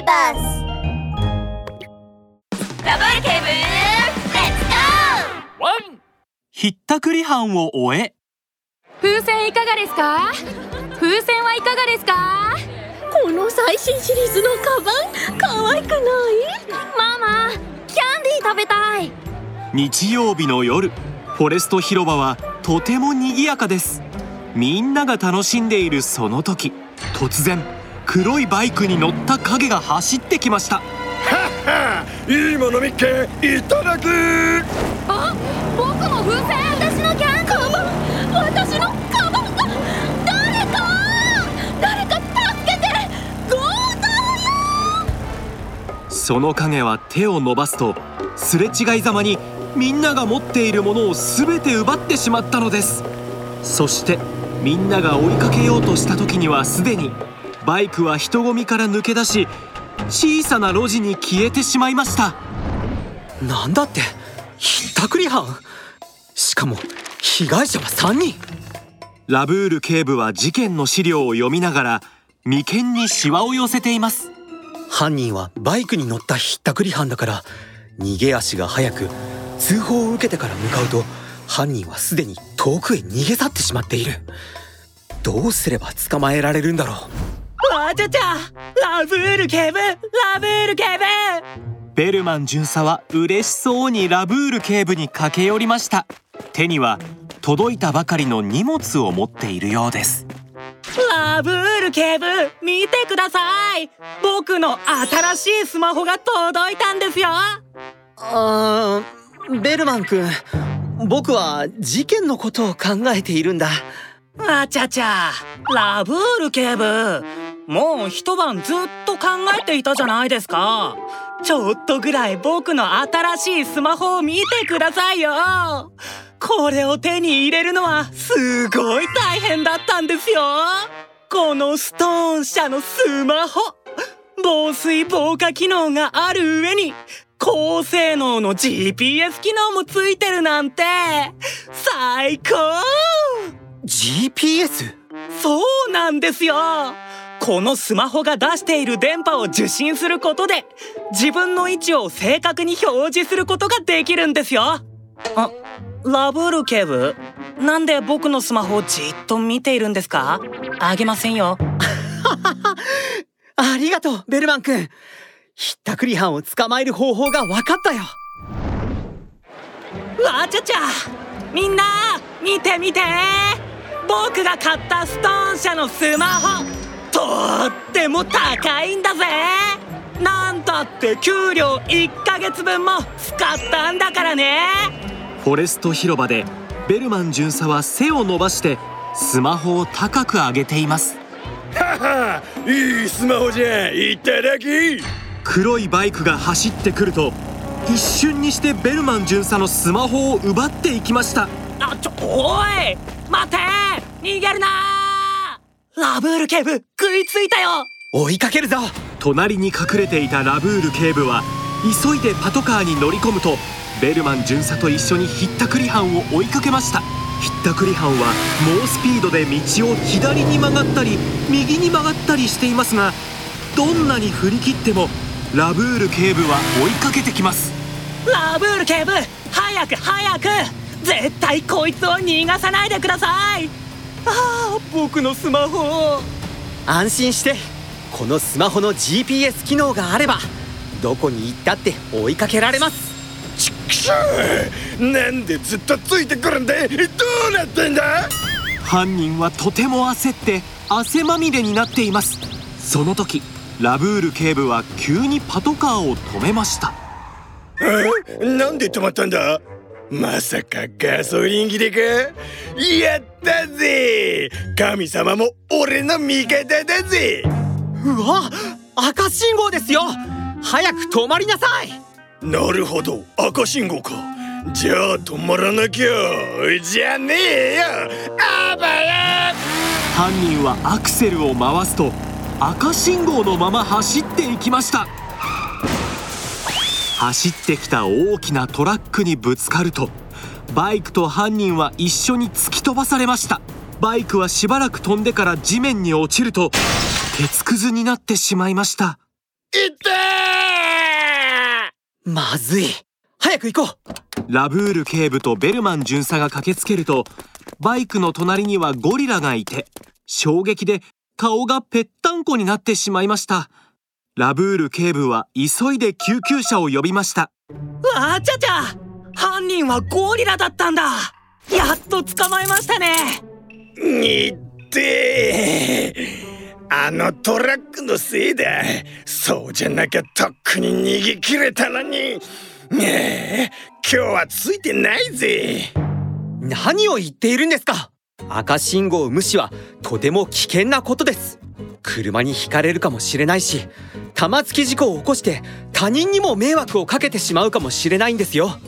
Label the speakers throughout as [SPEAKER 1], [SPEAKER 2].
[SPEAKER 1] ーバスラブール警部レッツゴー
[SPEAKER 2] ワンひったくり犯を終え。
[SPEAKER 3] 風船いかがですか？風船はいかがですか？
[SPEAKER 4] この最新シリーズのカバン？可愛くない？
[SPEAKER 3] ママキャンディー食べたい。
[SPEAKER 2] 日曜日の夜フォレスト広場はとても賑やかです。みんなが楽しんでいるその時。突然黒いバイクに乗った影が走ってきました。
[SPEAKER 5] いいもの見っけいただき
[SPEAKER 3] あ僕の風船
[SPEAKER 4] 私のキャンディー私のカバンが誰か誰か助けて強盗よ。
[SPEAKER 2] その影は手を伸ばすとすれ違いざまにみんなが持っているものを全て奪ってしまったのです。そしてみんなが追いかけようとした時にはすでにバイクは人混みから抜け出し小さな路地に消えてしまいました。
[SPEAKER 6] なんだってひったくり犯しかも被害者は3人。
[SPEAKER 2] ラブール警部は事件の資料を読みながら眉間にシワを寄せています。
[SPEAKER 6] 犯人はバイクに乗ったひったくり犯だから逃げ足が速く通報を受けてから向かうと犯人はすでに遠くへ逃げ去ってしまっている。どうすれば捕まえられるんだろう
[SPEAKER 7] わちゃちゃラブール警部ラブール警部。
[SPEAKER 2] ベルマン巡査は嬉しそうにラブール警部に駆け寄りました。手には届いたばかりの荷物を持っているようです。
[SPEAKER 7] ラブール警部見てください。僕の新しいスマホが届いたんですよ。
[SPEAKER 6] あーベルマン君。僕は事件のことを考えているんだ。
[SPEAKER 7] あちゃちゃラブール警部もう一晩ずっと考えていたじゃないですか。ちょっとぐらい僕の新しいスマホを見てくださいよ。これを手に入れるのはすごい大変だったんですよ。このストーン社のスマホ。防水防火機能がある上に高性能の GPS 機能もついてるなんて。最高
[SPEAKER 6] ！GPS?
[SPEAKER 7] そうなんですよこのスマホが出している電波を受信することで自分の位置を正確に表示することができるんですよ。あラブール警部なんで僕のスマホをじっと見ているんですか？あげませんよ。
[SPEAKER 6] ありがとうベルマン君。ひったくり犯を捕まえる方法が分かったよ。
[SPEAKER 7] わちゃちゃみんな見て見て。僕が買ったストーン社のスマホとっても高いんだぜ。なんたって給料1ヶ月分も使ったんだからね。
[SPEAKER 2] フォレスト広場でベルマン巡査は背を伸ばしてスマホを高く上げています。
[SPEAKER 5] ははいいスマホじゃん。いただき。
[SPEAKER 2] 黒いバイクが走ってくると一瞬にしてベルマン巡査のスマホを奪っていきました。
[SPEAKER 7] あちょおい待て逃げるなラブール警部食いついたよ。
[SPEAKER 6] 追いかけるぞ。
[SPEAKER 2] 隣に隠れていたラブール警部は急いでパトカーに乗り込むとベルマン巡査と一緒にひったくり犯を追いかけました。ひったくり犯は猛スピードで道を左に曲がったり右に曲がったりしていますがどんなに振り切ってもラブール警部は追いかけてきます。
[SPEAKER 7] ラブール警部早く早く。絶対こいつを逃がさないでくださいああ僕のスマホ
[SPEAKER 6] 安心してこのスマホの GPS 機能があればどこに行ったって追いかけられます。
[SPEAKER 5] ちくしょうなんでずっとついてくるんだどうなってんだ？
[SPEAKER 2] 犯人はとても焦って汗まみれになっています。その時ラブール警部は急にパトカーを止めました。
[SPEAKER 5] え？なんで止まったんだ？まさかガソリン切れか？やったぜ！神様も俺の味方だぜ！
[SPEAKER 6] うわ赤信号ですよ！早く止まりなさい！
[SPEAKER 5] なるほど赤信号か。じゃあ止まらなきゃじゃねえよ！あばや
[SPEAKER 2] 犯人はアクセルを回すと赤信号のまま走っていきました走ってきた大きなトラックにぶつかるとバイクと犯人は一緒に突き飛ばされました。バイクはしばらく飛んでから地面に落ちると鉄くずになってしまいました。
[SPEAKER 5] い！って
[SPEAKER 6] ーまずい。早く行こ
[SPEAKER 2] う。ラブール警部とベルマン巡査が駆けつけるとバイクの隣にはゴリラがいて衝撃で顔がぺったんこになってしまいましたラブール警部は急いで救急車を呼びました。
[SPEAKER 7] わあちゃちゃ。犯人はゴリラだったんだ。やっと捕まえましたね。
[SPEAKER 5] にってあのトラックのせいだ。そうじゃなきゃとっくに逃げ切れたのに。ねえ今日はついてないぜ。
[SPEAKER 6] 何を言っているんですか。赤信号無視はとても危険なことです車にひかれるかもしれないし玉突き事故を起こして他人にも迷惑をかけてしまうかもしれないんですよ。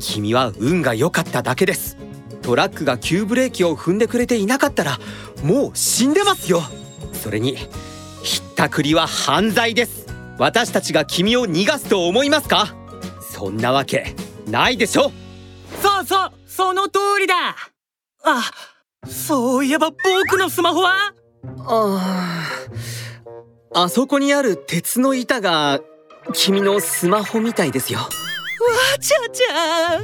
[SPEAKER 6] 君は運が良かっただけです。トラックが急ブレーキを踏んでくれていなかったらもう死んでますよ。それにひったくりは犯罪です。私たちが君を逃がすと思いますか？そんなわけないでしょ。
[SPEAKER 7] そうそうその通りだ。あそういえば僕のスマホは？
[SPEAKER 6] あああそこにある鉄の板が君のスマホみたいですよ。わ
[SPEAKER 7] ちゃちゃ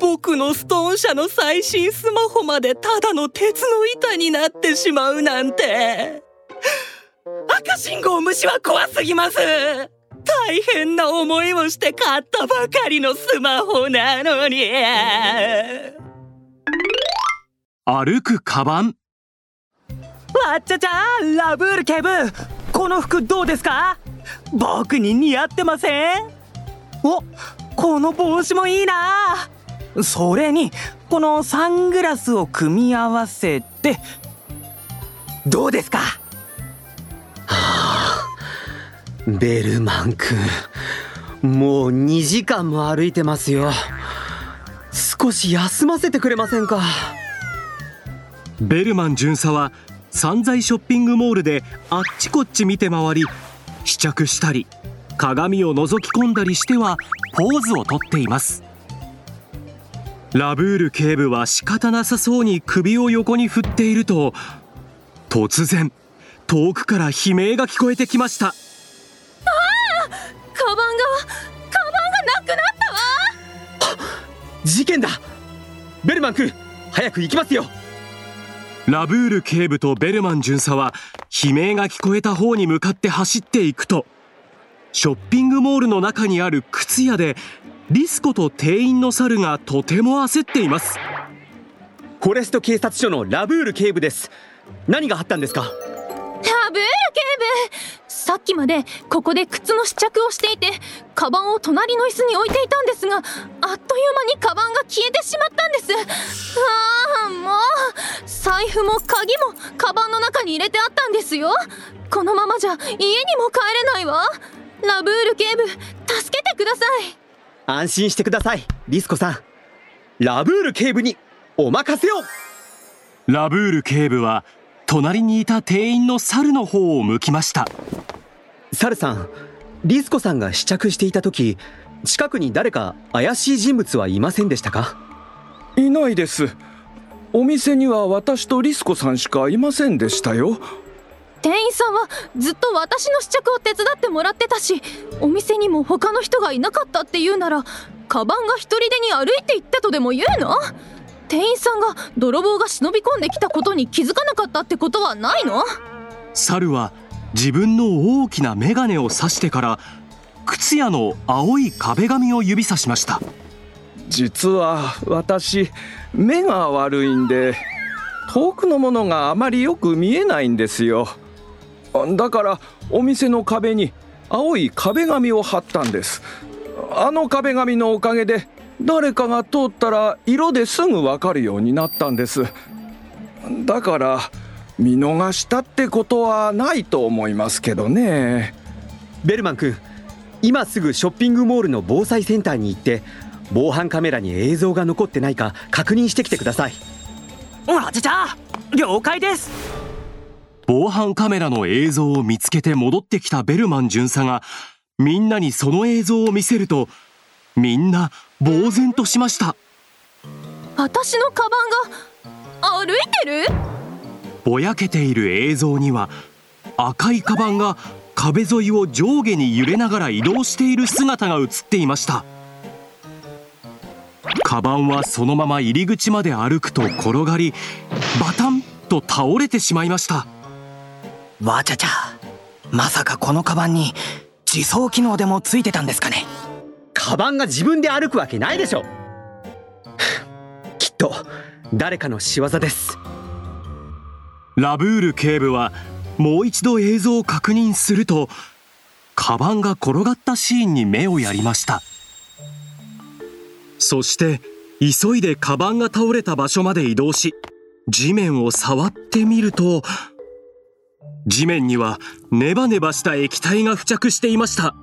[SPEAKER 7] 僕のストーン社の最新スマホまでただの鉄の板になってしまうなんて。赤信号無視は怖すぎます。大変な思いをして買ったばかりのスマホなのに。
[SPEAKER 2] 歩くカバン
[SPEAKER 7] わっちゃちゃラブール警部この服どうですか？僕に似合ってません？おこの帽子もいいな。それにこのサングラスを組み合わせて。どうですか？は
[SPEAKER 6] あベルマン君。もう2時間も歩いてますよ。少し休ませてくれませんか？
[SPEAKER 2] ベルマン巡査は散財ショッピングモールであっちこっち見て回り試着したり鏡を覗き込んだりしてはポーズをとっています。ラブール警部は仕方なさそうに首を横に振っていると突然遠くから悲鳴が聞こえてきました。あ
[SPEAKER 4] あカバンがカバンがなくなった
[SPEAKER 6] わ。事件だ。ベルマン君早く行きますよ
[SPEAKER 2] ラブール警部とベルマン巡査は悲鳴が聞こえた方に向かって走っていくとショッピングモールの中にある靴屋でリスコと店員の猿がとても焦っています。
[SPEAKER 6] フォレスト警察署のラブール警部です。何があったんですか？ラブール
[SPEAKER 4] 警部さっきまでここで靴の試着をしていてカバンを隣の椅子に置いていたんですがあっという間にカバンが消えてしまったんです。ああもう財布も鍵もカバンの中に入れてあったんですよ。このままじゃ家にも帰れないわ。ラブール警部助けてください。
[SPEAKER 6] 安心してくださいリスコさん。ラブール警部にお任せを。
[SPEAKER 2] ラブール警部は隣にいた店員の猿の方を向きました
[SPEAKER 6] 猿さんリスコさんが試着していた時近くに誰か怪しい人物はいませんでしたか？
[SPEAKER 8] いないです。お店には私とリスコさんしかいませんでしたよ。
[SPEAKER 4] 店員さんはずっと私の試着を手伝ってもらってたしお店にも他の人がいなかったっていうならカバンが一人でに歩いて行ったとでも言うの？店員さんが泥棒が忍び込んできたことに気づかなかったってことはないの？
[SPEAKER 2] 猿は自分の大きな眼鏡を指してから靴屋の青い壁紙を指さしました。
[SPEAKER 8] 実は私目が悪いんで遠くのものがあまりよく見えないんですよ。だからお店の壁に青い壁紙を貼ったんです。あの壁紙のおかげで誰かが通ったら色ですぐわかるようになったんです。だから見逃したってことはないと思いますけどね。
[SPEAKER 6] ベルマン君今すぐショッピングモールの防災センターに行って防犯カメラに映像が残ってないか確認してきてください。
[SPEAKER 7] あちゃちゃ了解です。
[SPEAKER 2] 防犯カメラの映像を見つけて戻ってきたベルマン巡査がみんなにその映像を見せるとみんな呆然としました。
[SPEAKER 4] 私のカバンが歩いてる？
[SPEAKER 2] ぼやけている映像には赤いカバンが壁沿いを上下に揺れながら移動している姿が映っていました。カバンはそのまま入り口まで歩くと転がりバタンと倒れてしまいました。
[SPEAKER 9] わちゃちゃまさかこのカバンに自走機能でもついてたんですかね。
[SPEAKER 6] カバンが自分で歩くわけないでしょ。きっと誰かの仕業です
[SPEAKER 2] ラブール警部はもう一度映像を確認するとカバンが転がったシーンに目をやりました。そして急いでカバンが倒れた場所まで移動し地面を触ってみると地面にはネバネバした液体が付着していました。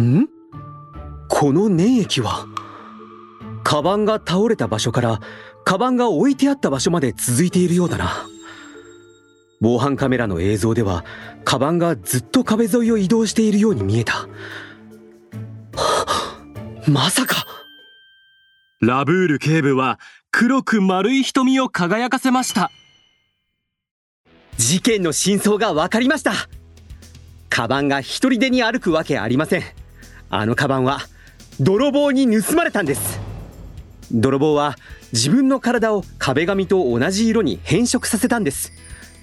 [SPEAKER 6] ん？この粘液は？カバンが倒れた場所からカバンが置いてあった場所まで続いているようだな。防犯カメラの映像ではカバンがずっと壁沿いを移動しているように見えた。まさか！
[SPEAKER 2] ラブール警部は黒く丸い瞳を輝かせました。
[SPEAKER 6] 事件の真相が分かりました。カバンが一人でに歩くわけありません。あのカバンは泥棒に盗まれたんです泥棒は自分の体を壁紙と同じ色に変色させたんです。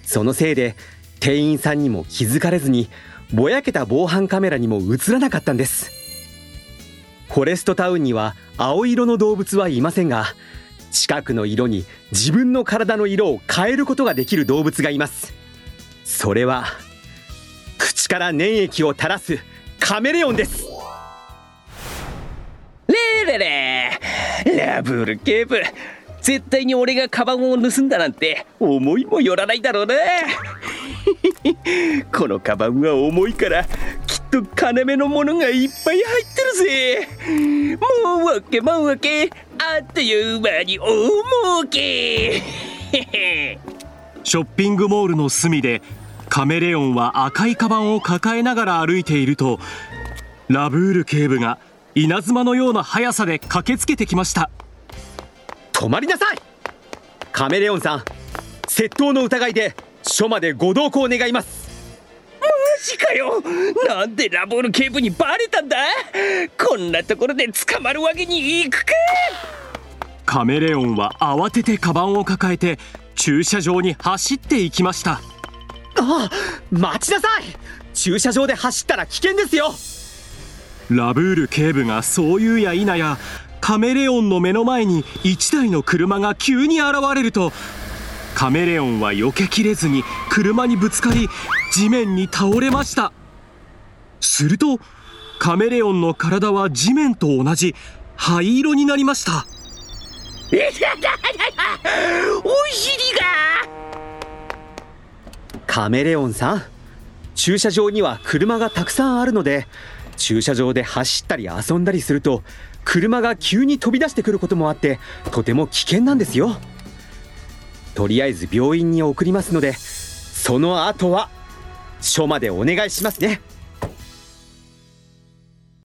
[SPEAKER 6] そのせいで店員さんにも気づかれずにぼやけた防犯カメラにも映らなかったんです。フォレストタウンには青色の動物はいませんが近くの色に自分の体の色を変えることができる動物がいます。それは口から粘液を垂らすカメレオンです。
[SPEAKER 10] れれれラブール警部絶対に俺がカバンを盗んだなんて思いもよらないだろうな このカバンは重いからきっと金目のものがいっぱい入ってるぜ。もうわけもうわけ。あっという間に大儲け。
[SPEAKER 2] ショッピングモールの隅でカメレオンは赤いカバンを抱えながら歩いているとラブール警部が稲妻のような速さで駆けつけてきました。
[SPEAKER 6] 止まりなさい！カメレオンさん窃盗の疑いで署までご同行願います。
[SPEAKER 10] マジかよ！なんでラボール警部にバレたんだ？こんなところで捕まるわけにいくか！
[SPEAKER 2] カメレオンは慌ててカバンを抱えて駐車場に走っていきました。
[SPEAKER 6] ああ待ちなさい！駐車場で走ったら危険ですよ
[SPEAKER 2] ラブール警部がそう言うや否やカメレオンの目の前に1台の車が急に現れるとカメレオンは避けきれずに車にぶつかり地面に倒れました。するとカメレオンの体は地面と同じ灰色になりました。
[SPEAKER 10] お尻が！
[SPEAKER 6] カメレオンさん駐車場には車がたくさんあるので駐車場で走ったり遊んだりすると車が急に飛び出してくることもあってとても危険なんですよ。とりあえず病院に送りますのでその後は署までお願いしますね。